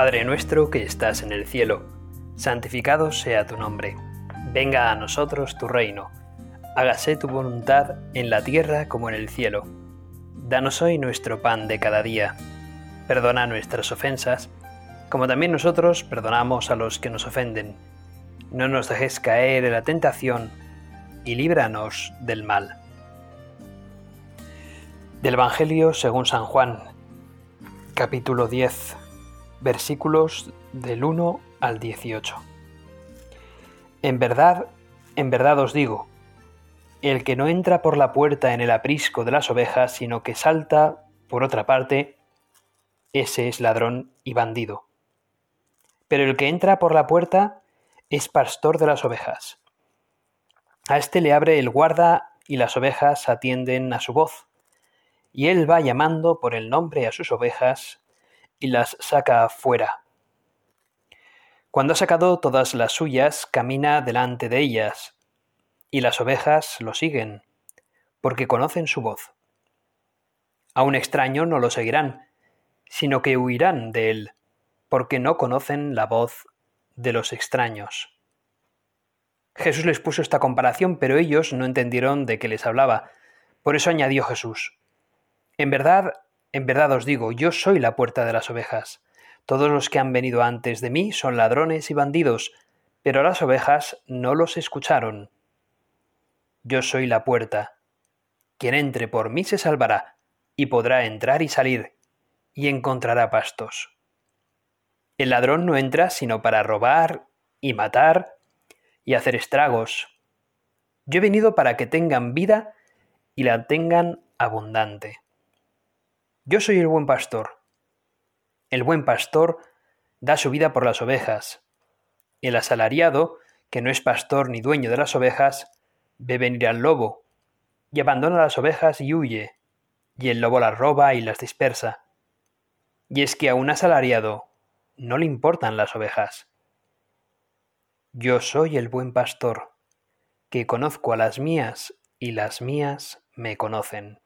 Padre nuestro que estás en el cielo, santificado sea tu nombre. Venga a nosotros tu reino. Hágase tu voluntad en la tierra como en el cielo. Danos hoy nuestro pan de cada día. Perdona nuestras ofensas, como también nosotros perdonamos a los que nos ofenden. No nos dejes caer en la tentación y líbranos del mal. Del Evangelio según San Juan, capítulo 10, versículos del 1 al 18. En verdad, en verdad os digo, el que no entra por la puerta en el aprisco de las ovejas, sino que salta por otra parte, ese es ladrón y bandido. Pero el que entra por la puerta es pastor de las ovejas. A éste le abre el guarda y las ovejas atienden a su voz. Y él va llamando por el nombre a sus ovejas y las saca fuera. Cuando ha sacado todas las suyas, camina delante de ellas, y las ovejas lo siguen, porque conocen su voz. A un extraño no lo seguirán, sino que huirán de él, porque no conocen la voz de los extraños. Jesús les puso esta comparación, pero ellos no entendieron de qué les hablaba. Por eso añadió Jesús, En verdad, en verdad os digo, yo soy la puerta de las ovejas. Todos los que han venido antes de mí son ladrones y bandidos, pero las ovejas no los escucharon. Yo soy la puerta. Quien entre por mí se salvará, y podrá entrar y salir, y encontrará pastos. El ladrón no entra sino para robar y matar y hacer estragos. Yo he venido para que tengan vida y la tengan abundante. Yo soy el buen pastor. El buen pastor da su vida por las ovejas. El asalariado, que no es pastor ni dueño de las ovejas, ve venir al lobo, y abandona las ovejas y huye, y el lobo las roba y las dispersa. Y es que a un asalariado no le importan las ovejas. Yo soy el buen pastor, que conozco a las mías y las mías me conocen.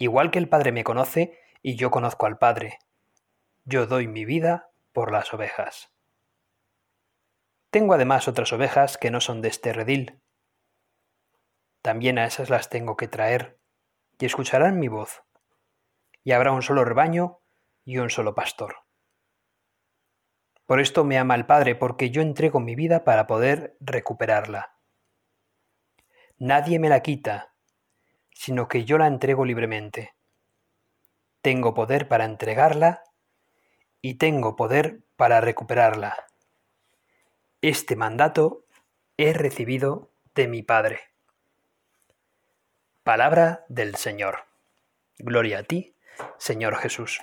Igual que el Padre me conoce y yo conozco al Padre, yo doy mi vida por las ovejas. Tengo además otras ovejas que no son de este redil. También a esas las tengo que traer, y escucharán mi voz, y habrá un solo rebaño y un solo pastor. Por esto me ama el Padre, porque yo entrego mi vida para poder recuperarla. Nadie me la quita, sino que yo la entrego libremente. Tengo poder para entregarla y tengo poder para recuperarla. Este mandato he recibido de mi Padre. Palabra del Señor. Gloria a ti, Señor Jesús.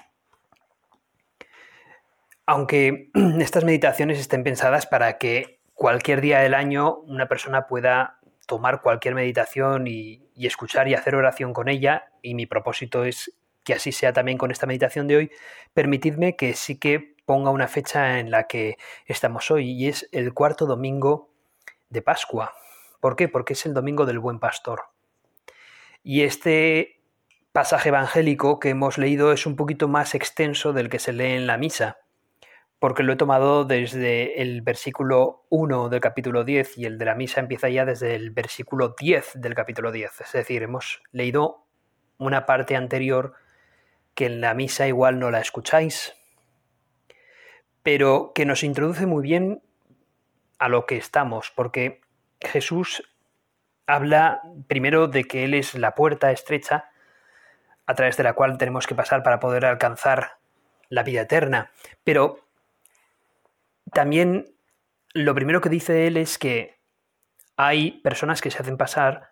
Aunque estas meditaciones estén pensadas para que cualquier día del año una persona pueda tomar cualquier meditación y, escuchar y hacer oración con ella, y mi propósito es que así sea también con esta meditación de hoy, permitidme que sí que ponga una fecha en la que estamos hoy, y es el cuarto domingo de Pascua. ¿Por qué? Porque es el domingo del buen pastor. Y este pasaje evangélico que hemos leído es un poquito más extenso del que se lee en la misa porque lo he tomado desde el versículo 1 del capítulo 10 y el de la misa empieza ya desde el versículo 10 del capítulo 10. Es decir, hemos leído una parte anterior que en la misa igual no la escucháis, pero que nos introduce muy bien a lo que estamos, porque Jesús habla primero de que Él es la puerta estrecha a través de la cual tenemos que pasar para poder alcanzar la vida eterna, pero también lo primero que dice él es que hay personas que se hacen pasar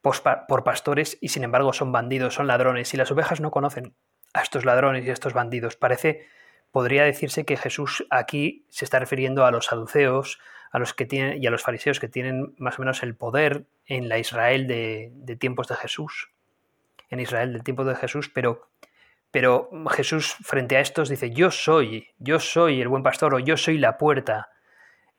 por pastores y sin embargo son bandidos, son ladrones, y las ovejas no conocen a estos ladrones y a estos bandidos. Parece, podría decirse que Jesús aquí se está refiriendo a los saduceos, a los que tienen, y a los fariseos que tienen más o menos el poder en la Israel de, de tiempos de Jesús, en Israel del tiempo de Jesús, pero pero Jesús frente a estos dice, yo soy, yo soy el buen pastor o yo soy la puerta.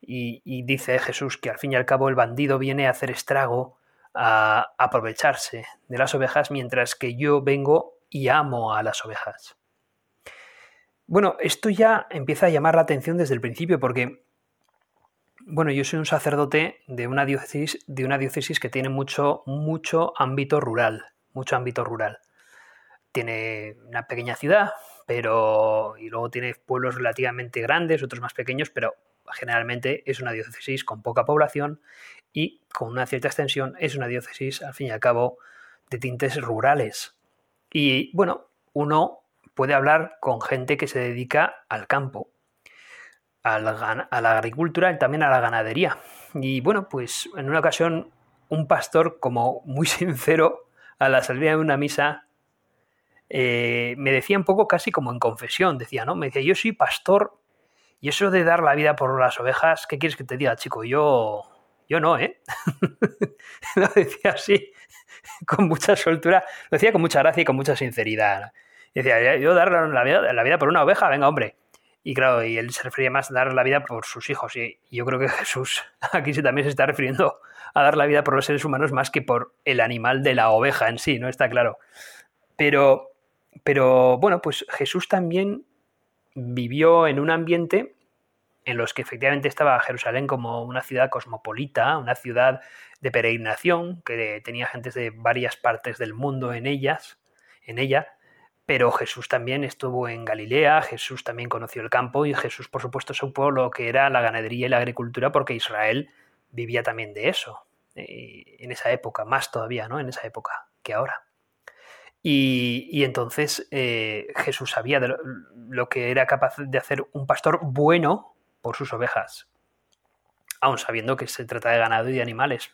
Y, dice Jesús que al fin y al cabo el bandido viene a hacer estrago, a aprovecharse de las ovejas, mientras que yo vengo y amo a las ovejas. Bueno, esto ya empieza a llamar la atención desde el principio porque, bueno, yo soy un sacerdote de una diócesis, de una diócesis que tiene mucho, mucho ámbito rural, mucho ámbito rural. Tiene una pequeña ciudad, pero y luego tiene pueblos relativamente grandes, otros más pequeños, pero generalmente es una diócesis con poca población y con una cierta extensión es una diócesis, al fin y al cabo, de tintes rurales. Y bueno, uno puede hablar con gente que se dedica al campo, a la, agricultura y también a la ganadería. Y bueno, pues en una ocasión un pastor, como muy sincero, a la salida de una misa, eh, me decía un poco casi como en confesión, decía, ¿no? Me decía, yo soy pastor y eso de dar la vida por las ovejas, ¿qué quieres que te diga, chico? Yo, yo no, ¿eh? lo decía así, con mucha soltura, lo decía con mucha gracia y con mucha sinceridad. decía, yo dar la vida, la vida por una oveja, venga, hombre. Y claro, y él se refería más a dar la vida por sus hijos. Y yo creo que Jesús aquí sí también se está refiriendo a dar la vida por los seres humanos más que por el animal de la oveja en sí, ¿no? Está claro. Pero, pero bueno, pues Jesús también vivió en un ambiente en los que efectivamente estaba Jerusalén como una ciudad cosmopolita, una ciudad de peregrinación, que tenía gentes de varias partes del mundo en ellas, en ella, pero Jesús también estuvo en Galilea, Jesús también conoció el campo y Jesús, por supuesto, supo lo que era la ganadería y la agricultura porque Israel vivía también de eso eh, en esa época, más todavía, ¿no? En esa época que ahora. Y, entonces eh, Jesús sabía de lo, que era capaz de hacer un pastor bueno por sus ovejas, aun sabiendo que se trata de ganado y de animales.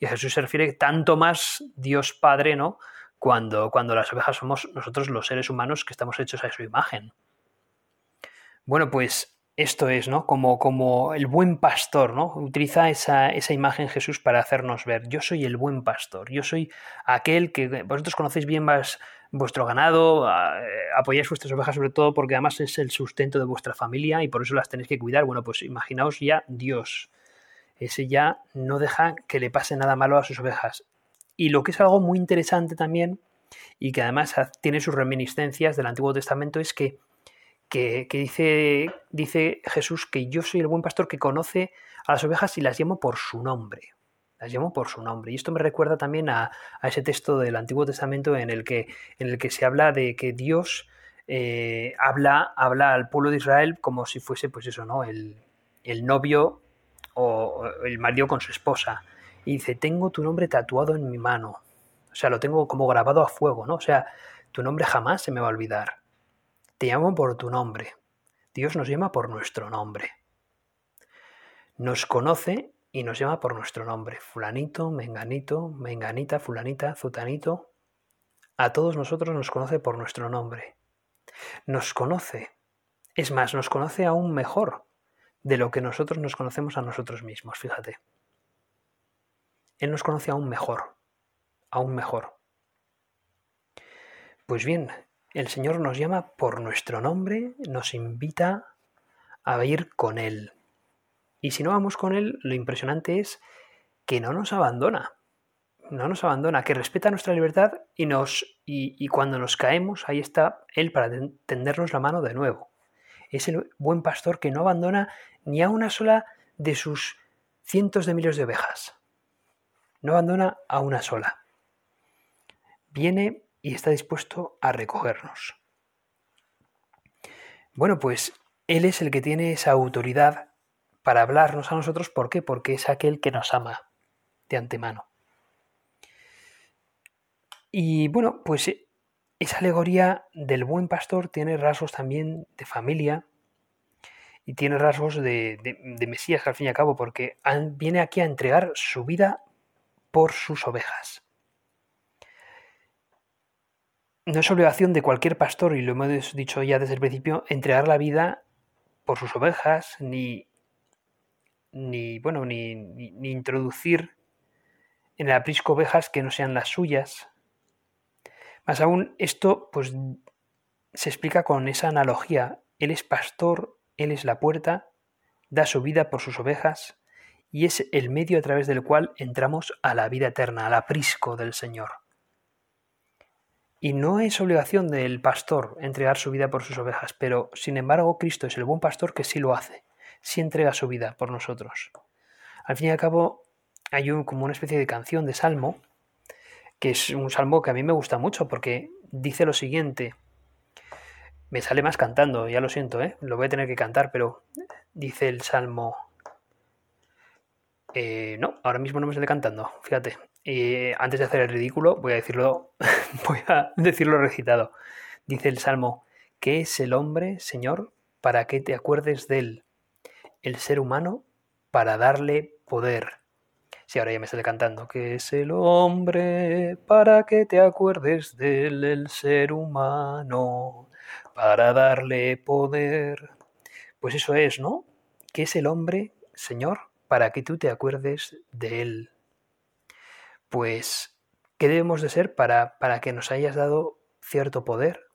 Y Jesús se refiere tanto más Dios Padre, ¿no? Cuando, cuando las ovejas somos nosotros los seres humanos que estamos hechos a su imagen. Bueno, pues esto es, ¿no? Como, como el buen pastor, ¿no? Utiliza esa, esa, imagen Jesús para hacernos ver, yo soy el buen pastor, yo soy aquel que vosotros conocéis bien más vuestro ganado, eh, apoyáis vuestras ovejas sobre todo porque además es el sustento de vuestra familia y por eso las tenéis que cuidar. Bueno, pues imaginaos ya Dios. Ese ya no deja que le pase nada malo a sus ovejas. Y lo que es algo muy interesante también, y que además tiene sus reminiscencias del Antiguo Testamento, es que que, dice, dice Jesús que yo soy el buen pastor que conoce a las ovejas y las llamo por su nombre. Las llamo por su nombre. Y esto me recuerda también a, ese texto del Antiguo Testamento en el que, en el que se habla de que Dios eh, habla, habla al pueblo de Israel como si fuese, pues eso, ¿no? El, el novio o el marido con su esposa. Y dice, tengo tu nombre tatuado en mi mano. O sea, lo tengo como grabado a fuego, ¿no? O sea, tu nombre jamás se me va a olvidar. Te llamo por tu nombre. Dios nos llama por nuestro nombre. Nos conoce y nos llama por nuestro nombre. Fulanito, menganito, menganita, fulanita, zutanito. A todos nosotros nos conoce por nuestro nombre. Nos conoce. Es más, nos conoce aún mejor de lo que nosotros nos conocemos a nosotros mismos, fíjate. Él nos conoce aún mejor, aún mejor. Pues bien, el Señor nos llama por nuestro nombre, nos invita a ir con Él. Y si no vamos con Él, lo impresionante es que no nos abandona. No nos abandona, que respeta nuestra libertad y, nos, y, cuando nos caemos, ahí está Él para tendernos la mano de nuevo. Es el buen pastor que no abandona ni a una sola de sus cientos de miles de ovejas. No abandona a una sola. Viene y está dispuesto a recogernos. Bueno, pues Él es el que tiene esa autoridad para hablarnos a nosotros. ¿Por qué? Porque es aquel que nos ama de antemano. Y bueno, pues esa alegoría del buen pastor tiene rasgos también de familia y tiene rasgos de, Mesías al fin y al cabo, porque viene aquí a entregar su vida por sus ovejas no es obligación de cualquier pastor, y lo hemos dicho ya desde el principio, entregar la vida por sus ovejas, ni, ni bueno, ni, ni, introducir en el aprisco ovejas que no sean las suyas. Más aún, esto pues se explica con esa analogía. Él es pastor, Él es la puerta, da su vida por sus ovejas y es el medio a través del cual entramos a la vida eterna, al aprisco del Señor. Y no es obligación del pastor entregar su vida por sus ovejas, pero sin embargo Cristo es el buen pastor que sí lo hace, sí entrega su vida por nosotros. Al fin y al cabo hay como una especie de canción de salmo, que es un salmo que a mí me gusta mucho porque dice lo siguiente, me sale más cantando, ya lo siento, ¿eh? lo voy a tener que cantar, pero dice el salmo... Eh, no, ahora mismo no me sale cantando, fíjate. Y antes de hacer el ridículo, voy a decirlo, voy a decirlo recitado. Dice el Salmo, ¿qué es el hombre, Señor, para que te acuerdes de él? El ser humano, para darle poder. Sí, ahora ya me sale cantando. ¿Qué es el hombre para que te acuerdes de él, el ser humano, para darle poder? Pues eso es, ¿no? ¿Qué es el hombre, Señor, para que tú te acuerdes de él? Pues, ¿qué debemos de ser para, para que nos hayas dado cierto poder?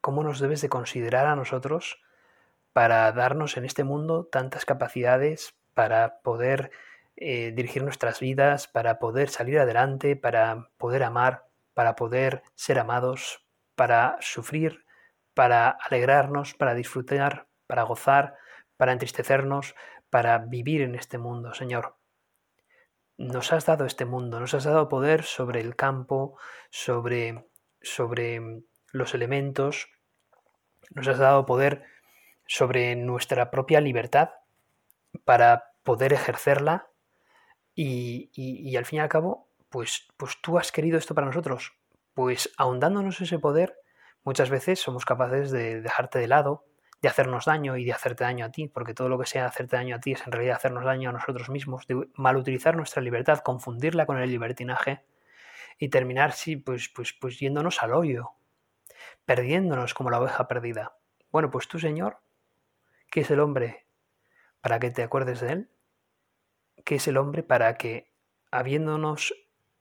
¿Cómo nos debes de considerar a nosotros para darnos en este mundo tantas capacidades para poder eh, dirigir nuestras vidas, para poder salir adelante, para poder amar, para poder ser amados, para sufrir, para alegrarnos, para disfrutar, para gozar, para entristecernos, para vivir en este mundo, Señor nos has dado este mundo, nos has dado poder sobre el campo, sobre, sobre los elementos, nos has dado poder sobre nuestra propia libertad para poder ejercerla y, y, al fin y al cabo, pues, pues tú has querido esto para nosotros. Pues ahondándonos ese poder, muchas veces somos capaces de dejarte de lado, de hacernos daño y de hacerte daño a ti, porque todo lo que sea hacerte daño a ti es en realidad hacernos daño a nosotros mismos, de malutilizar nuestra libertad, confundirla con el libertinaje y terminar sí, pues, pues, pues yéndonos al hoyo, perdiéndonos como la oveja perdida. Bueno, pues tú, Señor, ¿qué es el hombre para que te acuerdes de él? ¿Qué es el hombre para que, habiéndonos,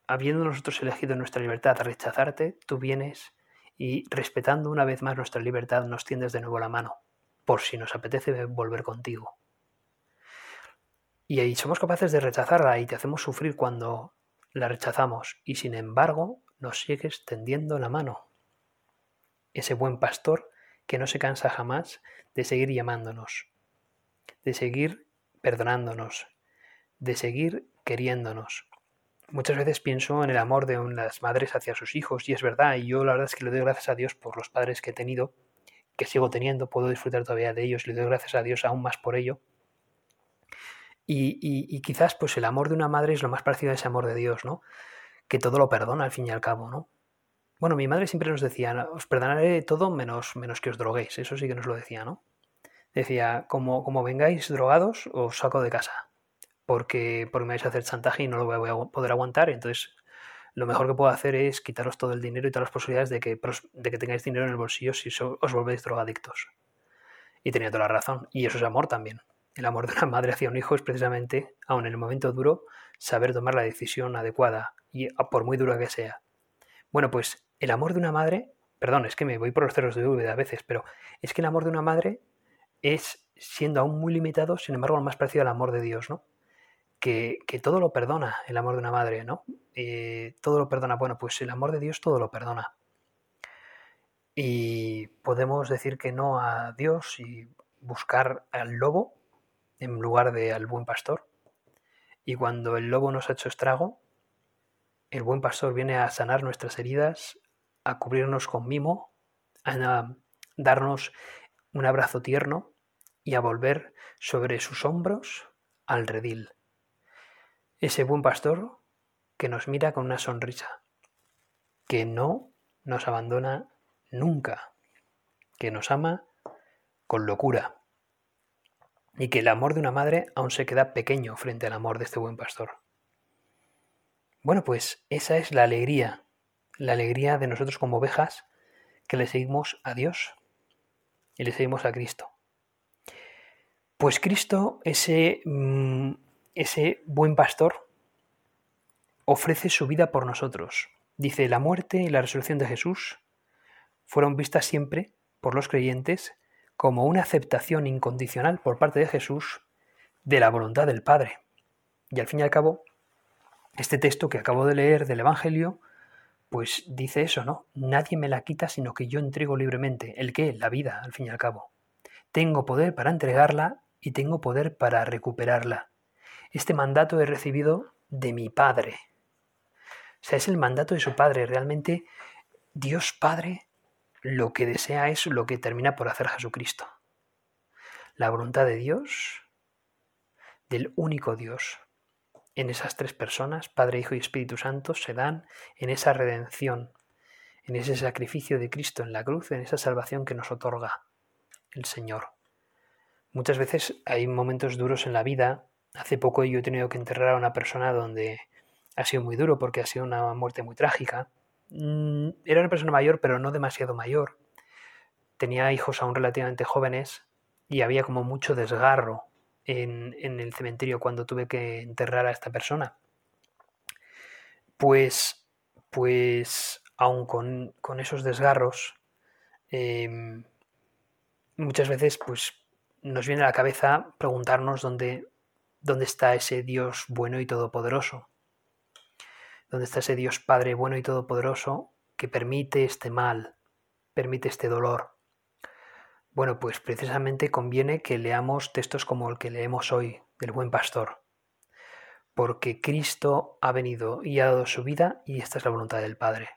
habiendo nosotros elegido nuestra libertad rechazarte, tú vienes y respetando una vez más nuestra libertad nos tiendes de nuevo la mano? Por si nos apetece volver contigo. Y ahí somos capaces de rechazarla y te hacemos sufrir cuando la rechazamos y sin embargo nos sigues tendiendo la mano. Ese buen pastor que no se cansa jamás de seguir llamándonos, de seguir perdonándonos, de seguir queriéndonos. Muchas veces pienso en el amor de las madres hacia sus hijos y es verdad, y yo la verdad es que le doy gracias a Dios por los padres que he tenido que sigo teniendo, puedo disfrutar todavía de ellos, le doy gracias a Dios aún más por ello. Y, quizás pues el amor de una madre es lo más parecido a ese amor de Dios, ¿no? Que todo lo perdona al fin y al cabo, ¿no? Bueno, mi madre siempre nos decía, os perdonaré todo menos, menos que os droguéis, eso sí que nos lo decía, ¿no? Decía, como, como vengáis drogados, os saco de casa, porque, porque me vais a hacer chantaje y no lo voy a poder aguantar, entonces lo mejor que puedo hacer es quitaros todo el dinero y todas las posibilidades de que, de que tengáis dinero en el bolsillo si os volvéis drogadictos. Y tenía toda la razón. Y eso es amor también. El amor de una madre hacia un hijo es precisamente, aun en el momento duro, saber tomar la decisión adecuada, y por muy dura que sea. Bueno, pues el amor de una madre, perdón, es que me voy por los cerros de duda a veces, pero es que el amor de una madre es, siendo aún muy limitado, sin embargo, lo más parecido al amor de Dios, ¿no? Que, todo lo perdona el amor de una madre, ¿no? Eh, todo lo perdona. Bueno, pues el amor de Dios todo lo perdona. Y podemos decir que no a Dios y buscar al lobo en lugar de al buen pastor. Y cuando el lobo nos ha hecho estrago, el buen pastor viene a sanar nuestras heridas, a cubrirnos con mimo, a darnos un abrazo tierno y a volver sobre sus hombros al redil. Ese buen pastor que nos mira con una sonrisa, que no nos abandona nunca, que nos ama con locura y que el amor de una madre aún se queda pequeño frente al amor de este buen pastor. Bueno, pues esa es la alegría, la alegría de nosotros como ovejas que le seguimos a Dios y le seguimos a Cristo. Pues Cristo, ese, mm, ese buen pastor, ofrece su vida por nosotros. Dice, la muerte y la resurrección de Jesús fueron vistas siempre por los creyentes como una aceptación incondicional por parte de Jesús de la voluntad del Padre. Y al fin y al cabo, este texto que acabo de leer del Evangelio, pues dice eso, ¿no? Nadie me la quita sino que yo entrego libremente. ¿El qué? La vida, al fin y al cabo. Tengo poder para entregarla y tengo poder para recuperarla. Este mandato he recibido de mi Padre. O sea, es el mandato de su Padre. Realmente Dios Padre lo que desea es lo que termina por hacer Jesucristo. La voluntad de Dios, del único Dios, en esas tres personas, Padre, Hijo y Espíritu Santo, se dan en esa redención, en ese sacrificio de Cristo en la cruz, en esa salvación que nos otorga el Señor. Muchas veces hay momentos duros en la vida. Hace poco yo he tenido que enterrar a una persona donde ha sido muy duro porque ha sido una muerte muy trágica. Mm, era una persona mayor, pero no demasiado mayor. Tenía hijos aún relativamente jóvenes y había como mucho desgarro en, el cementerio cuando tuve que enterrar a esta persona. Pues, pues, aún con, esos desgarros, em, muchas veces pues, nos viene a la cabeza preguntarnos dónde, dónde está ese Dios bueno y todopoderoso. ¿Dónde está ese Dios Padre bueno y todopoderoso que permite este mal, permite este dolor? Bueno, pues precisamente conviene que leamos textos como el que leemos hoy del buen pastor, porque Cristo ha venido y ha dado su vida y esta es la voluntad del Padre.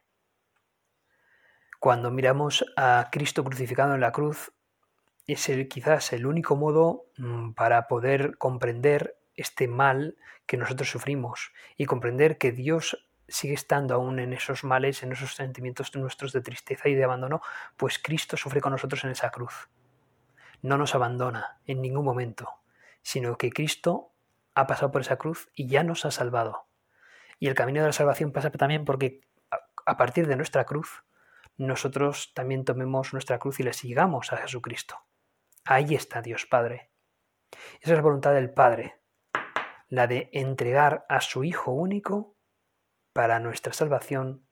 Cuando miramos a Cristo crucificado en la cruz, es el, quizás el único modo mm, para poder comprender este mal que nosotros sufrimos y comprender que Dios sigue estando aún en esos males, en esos sentimientos nuestros de tristeza y de abandono, pues Cristo sufre con nosotros en esa cruz. No nos abandona en ningún momento, sino que Cristo ha pasado por esa cruz y ya nos ha salvado. Y el camino de la salvación pasa también porque a partir de nuestra cruz, nosotros también tomemos nuestra cruz y le sigamos a Jesucristo. Ahí está Dios Padre. Esa es la voluntad del Padre, la de entregar a su Hijo único para nuestra salvación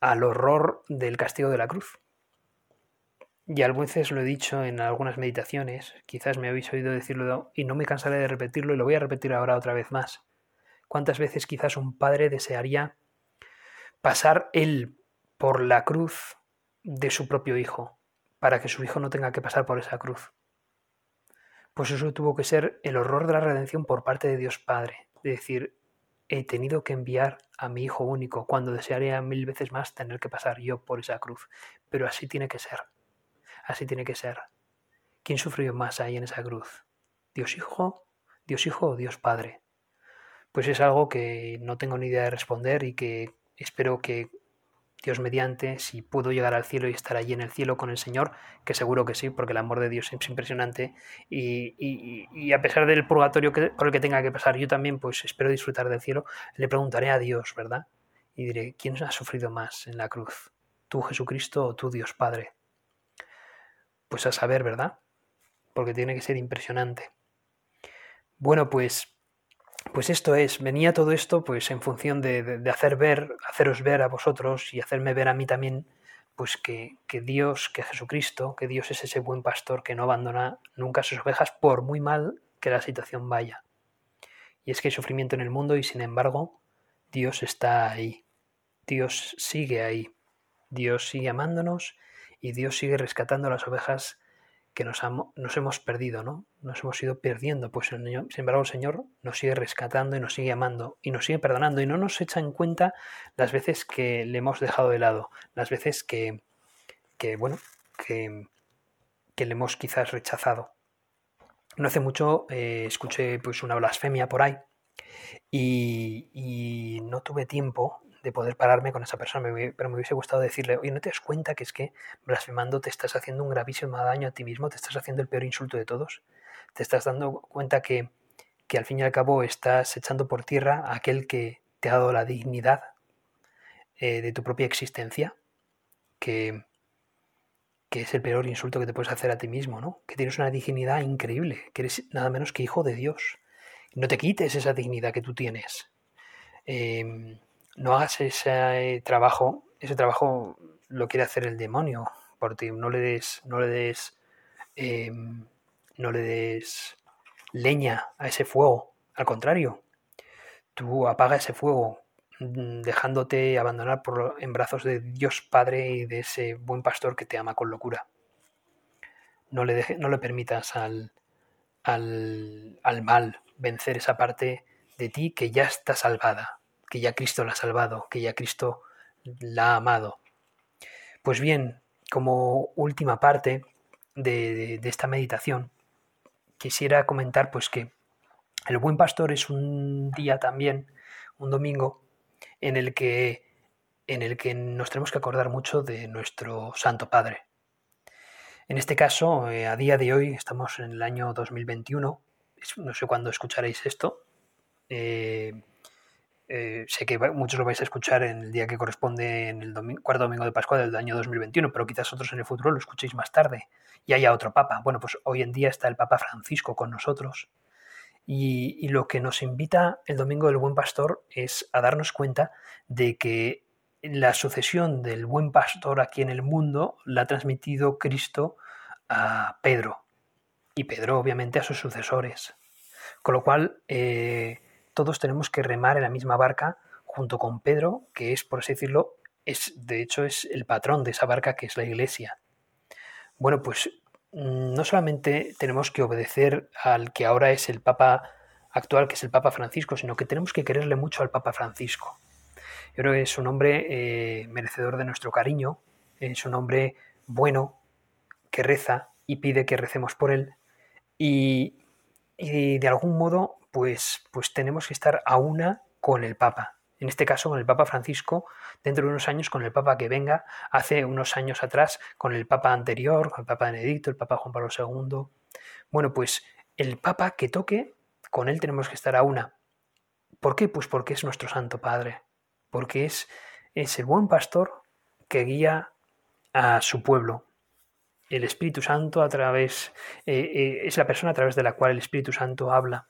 al horror del castigo de la cruz. Y algunas veces lo he dicho en algunas meditaciones, quizás me habéis oído decirlo y no me cansaré de repetirlo y lo voy a repetir ahora otra vez más. ¿Cuántas veces quizás un padre desearía pasar él por la cruz de su propio hijo, para que su hijo no tenga que pasar por esa cruz? Pues eso tuvo que ser el horror de la redención por parte de Dios Padre, de decir, he tenido que enviar a mi hijo único cuando desearía mil veces más tener que pasar yo por esa cruz. Pero así tiene que ser. Así tiene que ser. ¿Quién sufrió más ahí en esa cruz? ¿Dios Hijo? ¿Dios Hijo o Dios Padre? Pues es algo que no tengo ni idea de responder y que espero que Dios mediante, si puedo llegar al cielo y estar allí en el cielo con el Señor, que seguro que sí, porque el amor de Dios es impresionante y, a pesar del purgatorio que, por el que tenga que pasar, yo también pues espero disfrutar del cielo, le preguntaré a Dios, ¿verdad? Y diré, ¿quién ha sufrido más en la cruz? ¿Tú Jesucristo o tú Dios Padre? Pues a saber, ¿verdad? Porque tiene que ser impresionante. Bueno, pues pues esto es, venía todo esto pues en función de, hacer ver, haceros ver a vosotros y hacerme ver a mí también, pues que, que, Dios, que Jesucristo, que Dios es ese buen pastor que no abandona nunca sus ovejas por muy mal que la situación vaya. Y es que hay sufrimiento en el mundo y sin embargo Dios está ahí. Dios sigue ahí. Dios sigue amándonos y Dios sigue rescatando a las ovejas que nos, nos, hemos perdido, ¿no? Nos hemos ido perdiendo, pues sin embargo el Señor nos sigue rescatando y nos sigue amando y nos sigue perdonando y no nos echa en cuenta las veces que le hemos dejado de lado, las veces que, que bueno, que, que, le hemos quizás rechazado. No hace mucho eh, escuché pues una blasfemia por ahí y no tuve tiempo de poder pararme con esa persona, pero me hubiese gustado decirle, oye, ¿no te das cuenta que es que blasfemando te estás haciendo un gravísimo daño a ti mismo? ¿Te estás haciendo el peor insulto de todos? ¿Te estás dando cuenta que, que al fin y al cabo estás echando por tierra a aquel que te ha dado la dignidad eh, de tu propia existencia? Que, que es el peor insulto que te puedes hacer a ti mismo, ¿no? Que tienes una dignidad increíble, que eres nada menos que hijo de Dios. No te quites esa dignidad que tú tienes. Eh, no hagas ese trabajo, ese trabajo lo quiere hacer el demonio por ti, no le des, no le des, em, no le des leña a ese fuego, al contrario, tú apaga ese fuego, mm, dejándote abandonar por, en brazos de Dios Padre y de ese buen pastor que te ama con locura. No le, no le permitas al, al, al mal vencer esa parte de ti que ya está salvada, que ya Cristo la ha salvado, que ya Cristo la ha amado. Pues bien, como última parte de, esta meditación, quisiera comentar pues que el buen pastor es un día también, un domingo, en el que, en el que nos tenemos que acordar mucho de nuestro Santo Padre. En este caso, eh, a día de hoy, estamos en el año 2021, no sé cuándo escucharéis esto, eh, eh, sé que muchos lo vais a escuchar en el día que corresponde en el cuarto domingo de Pascua del año 2021, pero quizás otros en el futuro lo escuchéis más tarde y haya otro papa. Bueno, pues hoy en día está el Papa Francisco con nosotros y, y lo que nos invita el Domingo del Buen Pastor es a darnos cuenta de que la sucesión del Buen Pastor aquí en el mundo la ha transmitido Cristo a Pedro y Pedro obviamente a sus sucesores. Con lo cual, eh, todos tenemos que remar en la misma barca junto con Pedro, que es, por así decirlo, es, de hecho es el patrón de esa barca que es la iglesia. Bueno, pues mm, no solamente tenemos que obedecer al que ahora es el Papa actual, que es el Papa Francisco, sino que tenemos que quererle mucho al Papa Francisco. Yo creo que es un hombre eh, merecedor de nuestro cariño, es un hombre bueno, que reza y pide que recemos por él. Y, y de algún modo pues, pues tenemos que estar a una con el Papa. En este caso, con el Papa Francisco, dentro de unos años con el Papa que venga, hace unos años atrás con el Papa anterior, con el Papa Benedicto, el Papa Juan Pablo II. Bueno, pues el Papa que toque, con él tenemos que estar a una. ¿Por qué? Pues porque es nuestro Santo Padre, porque es, es el buen pastor que guía a su pueblo. El Espíritu Santo a través, eh, eh, es la persona a través de la cual el Espíritu Santo habla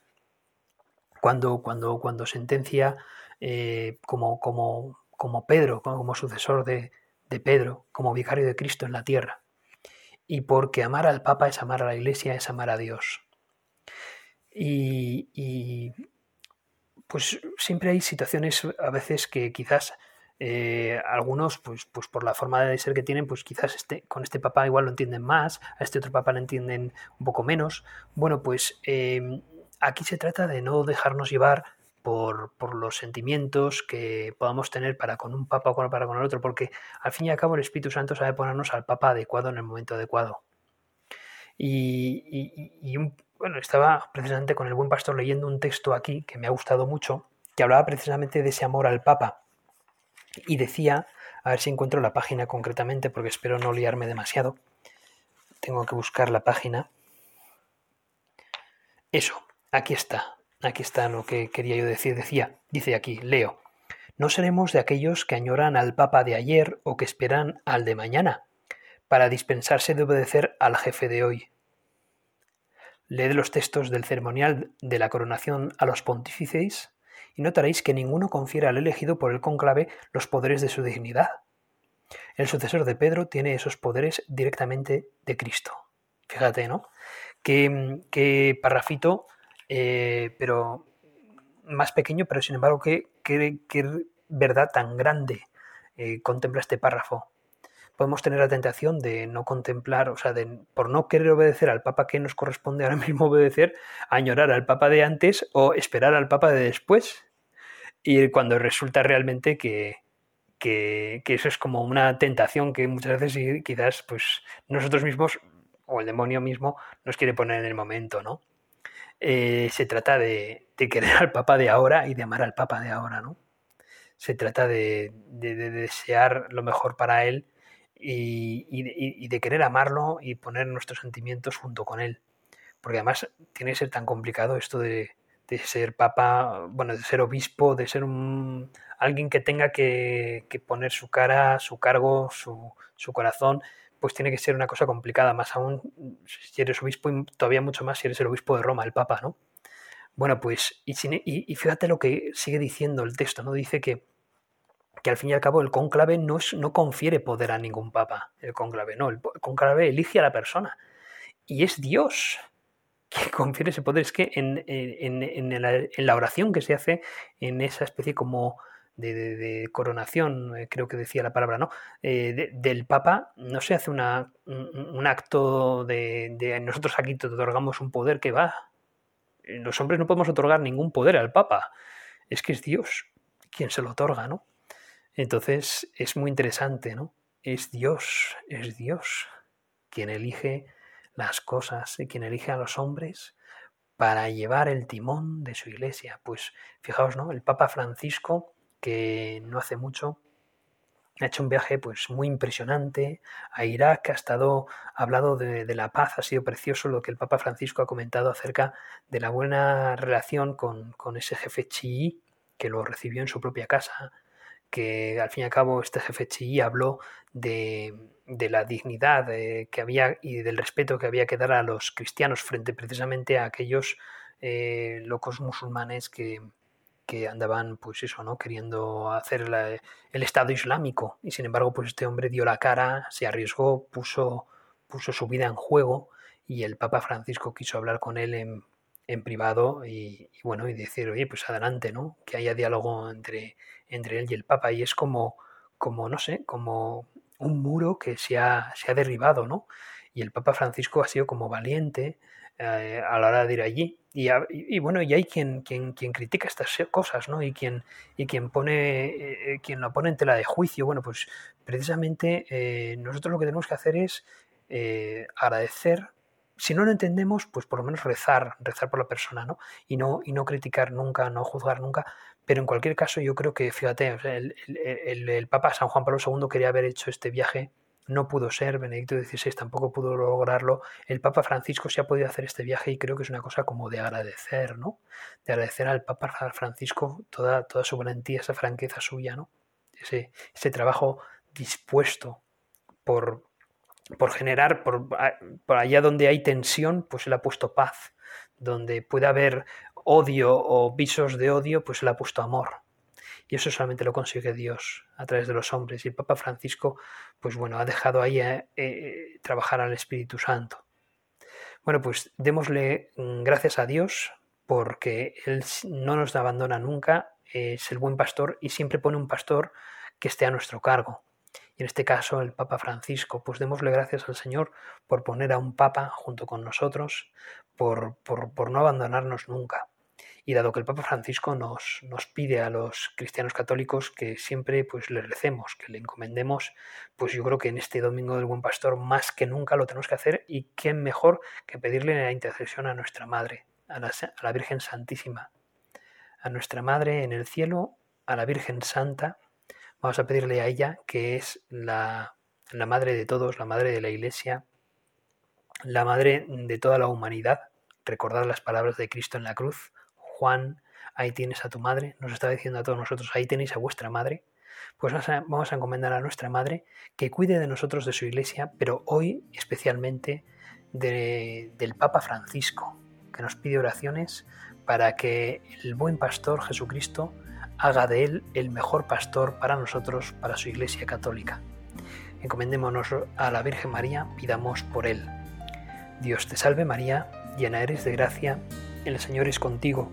cuando, cuando, cuando sentencia eh, como, como, como, Pedro, como, sucesor de, de, Pedro, como vicario de Cristo en la tierra. Y porque amar al Papa es amar a la Iglesia, es amar a Dios. Y, y pues siempre hay situaciones a veces que quizás eh, algunos, pues, pues por la forma de ser que tienen, pues quizás este, con este papá igual lo entienden más, a este otro papá lo entienden un poco menos. Bueno, pues eh, aquí se trata de no dejarnos llevar por, los sentimientos que podamos tener para con un papa o para con el otro, porque al fin y al cabo el Espíritu Santo sabe ponernos al papa adecuado en el momento adecuado. Y, bueno, estaba precisamente con el buen pastor leyendo un texto aquí que me ha gustado mucho, que hablaba precisamente de ese amor al papa. Y decía, a ver si encuentro la página concretamente, porque espero no liarme demasiado. Tengo que buscar la página. Eso, Aquí está, aquí está lo que quería yo decir. Decía, dice aquí, leo, no seremos de aquellos que añoran al Papa de ayer o que esperan al de mañana, para dispensarse de obedecer al jefe de hoy. Leed los textos del ceremonial de la coronación a los pontífices y notaréis que ninguno confiere al elegido por el conclave los poderes de su dignidad. El sucesor de Pedro tiene esos poderes directamente de Cristo. Fíjate, ¿no? Qué, qué parrafito eh, pero más pequeño, pero sin embargo, qué, verdad tan grande eh, contempla este párrafo. Podemos tener la tentación de no contemplar, o sea, de, por no querer obedecer al Papa que nos corresponde ahora mismo obedecer, añorar al Papa de antes o esperar al Papa de después. Y cuando resulta realmente que, que, que, eso es como una tentación que muchas veces quizás pues nosotros mismos o el demonio mismo nos quiere poner en el momento, ¿no? Eh, se trata de, querer al Papa de ahora y de amar al Papa de ahora, ¿no? Se trata de, desear lo mejor para él y, de querer amarlo y poner nuestros sentimientos junto con él. Porque además tiene que ser tan complicado esto de, ser papa, bueno, de ser obispo, de ser alguien que tenga que, poner su cara, su cargo, su, su corazón pues tiene que ser una cosa complicada, más aún si eres obispo y todavía mucho más si eres el obispo de Roma, el Papa, ¿no? Bueno, pues, y, fíjate lo que sigue diciendo el texto, ¿no? Dice que, que al fin y al cabo el cónclave no, no confiere poder a ningún papa, el cónclave, no, el cónclave elige a la persona. Y es Dios que confiere ese poder. Es que en, en, en, la, oración que se hace, en esa especie como de, coronación, eh, creo que decía la palabra, ¿no? Eh, del Papa, no se hace una, un, acto de, nosotros aquí te otorgamos un poder que va. Los hombres no podemos otorgar ningún poder al Papa. Es que es Dios quien se lo otorga, ¿no? Entonces es muy interesante, ¿no? Es Dios, es Dios quien elige las cosas y quien elige a los hombres para llevar el timón de su iglesia. Pues fijaos, ¿no? El Papa Francisco, que no hace mucho ha hecho un viaje pues muy impresionante a Irak, ha estado hablado de, de, la paz, ha sido precioso lo que el Papa Francisco ha comentado acerca de la buena relación con, con ese jefe chií que lo recibió en su propia casa, que al fin y al cabo este jefe chií habló de, de la dignidad que había y del respeto que había que dar a los cristianos frente precisamente a aquellos eh, locos musulmanes que, que, andaban pues eso no queriendo hacer el estado islámico. Y sin embargo pues este hombre dio la cara se arriesgó puso puso su vida en juego y el Papa Francisco quiso hablar con él en, en privado y, y, bueno y decir oye pues adelante no que haya diálogo entre entre él y el Papa. Y es como como no sé como un muro que se ha, se ha derribado, ¿no? Y el Papa Francisco ha sido como valiente eh, a la hora de ir allí. Y, bueno, y hay quien, quien, quien, critica estas cosas, ¿no? Y quien, y quien pone, eh, eh, quien lo pone en tela de juicio. Bueno, pues precisamente eh, nosotros lo que tenemos que hacer es agradecer. Si no lo entendemos, pues por lo menos rezar, rezar por la persona, ¿no? Y no, y no criticar nunca, no juzgar nunca, pero en cualquier caso, yo creo que, fíjate, el, el, el, Papa San Juan Pablo II quería haber hecho este viaje, no pudo ser, Benedicto XVI tampoco pudo lograrlo, el Papa Francisco sí ha podido hacer este viaje y creo que es una cosa como de agradecer, ¿no? De agradecer al Papa Francisco toda, toda su valentía, esa franqueza suya, ¿no? Ese, ese trabajo dispuesto por, por generar, por, por allá donde hay tensión, pues él ha puesto paz, donde puede haber odio o visos de odio, pues él ha puesto amor. Y eso solamente lo consigue Dios a través de los hombres. Y el Papa Francisco, pues bueno, ha dejado ahí eh, eh, trabajar al Espíritu Santo. Bueno, pues démosle mm, gracias a Dios porque Él no nos abandona nunca, es el buen pastor y siempre pone un pastor que esté a nuestro cargo. Y en este caso el Papa Francisco, pues démosle gracias al Señor por poner a un Papa junto con nosotros, por, por, por no abandonarnos nunca. Y dado que el Papa Francisco nos, nos, pide a los cristianos católicos que siempre pues, le recemos, que le encomendemos, pues yo creo que en este Domingo del Buen Pastor más que nunca lo tenemos que hacer y qué mejor que pedirle la intercesión a nuestra Madre, a la, a la Virgen Santísima, a nuestra Madre en el cielo, a la Virgen Santa. Vamos a pedirle a ella, que es la, la Madre de todos, la Madre de la Iglesia, la Madre de toda la humanidad. Recordar las palabras de Cristo en la cruz Juan, ahí tienes a tu madre, nos está diciendo a todos nosotros, ahí tenéis a vuestra madre, pues vamos a encomendar a nuestra madre que cuide de nosotros, de su iglesia, pero hoy especialmente de, del Papa Francisco, que nos pide oraciones para que el buen pastor Jesucristo haga de él el mejor pastor para nosotros, para su iglesia católica. Encomendémonos a la Virgen María, pidamos por él. Dios te salve María, llena eres de gracia, el Señor es contigo